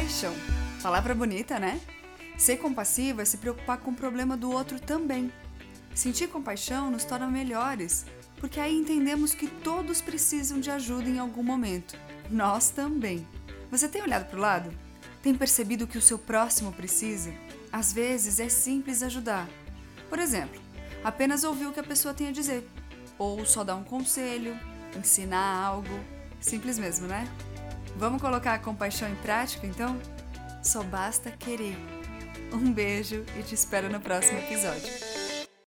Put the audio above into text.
compaixão. Palavra bonita, né? Ser compassivo é se preocupar com o problema do outro também. Sentir compaixão nos torna melhores, porque aí entendemos que todos precisam de ajuda em algum momento. Nós também. Você tem olhado para o lado? Tem percebido que o seu próximo precisa? Às vezes é simples ajudar. Por exemplo, apenas ouvir o que a pessoa tem a dizer, ou só dar um conselho, ensinar algo. Simples mesmo, né? Vamos colocar a compaixão em prática então? Só basta querer. Um beijo e te espero no próximo episódio.